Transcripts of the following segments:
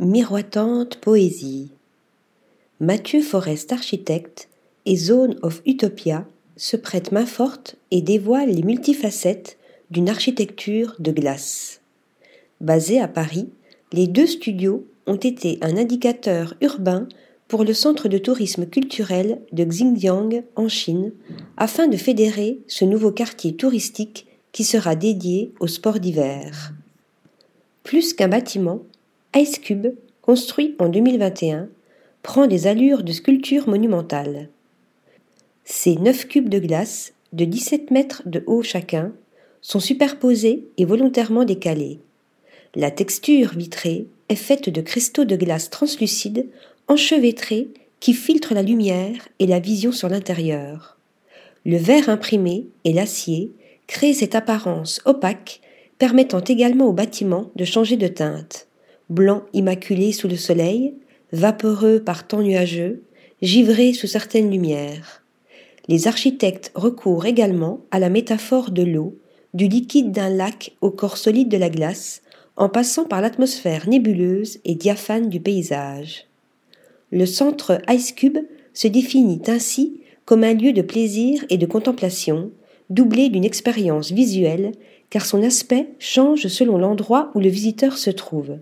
Miroitante poésie. Mathieu Forest, architecte, et Zone of Utopia se prête main forte et dévoile les multifacettes d'une architecture de glace. Basés à Paris, les deux studios ont été un indicateur urbain pour le centre de tourisme culturel de Xinjiang en Chine afin de fédérer ce nouveau quartier touristique qui sera dédié au sport d'hiver. Plus qu'un bâtiment, Ice Cube, construit en 2021, prend des allures de sculpture monumentale. Ces neuf cubes de glace, de 17 mètres de haut chacun, sont superposés et volontairement décalés. La texture vitrée est faite de cristaux de glace translucides enchevêtrés qui filtrent la lumière et la vision sur l'intérieur. Le verre imprimé et l'acier créent cette apparence opaque permettant également au bâtiment de changer de teinte blanc immaculé sous le soleil, vaporeux par temps nuageux, givré sous certaines lumières. Les architectes recourent également à la métaphore de l'eau, du liquide d'un lac au corps solide de la glace, en passant par l'atmosphère nébuleuse et diaphane du paysage. Le centre Ice Cube se définit ainsi comme un lieu de plaisir et de contemplation, doublé d'une expérience visuelle, car son aspect change selon l'endroit où le visiteur se trouve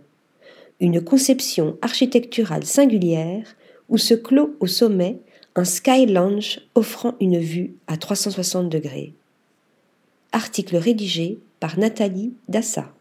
une conception architecturale singulière où se clôt au sommet un sky lounge offrant une vue à 360 degrés. Article rédigé par Nathalie Dassa.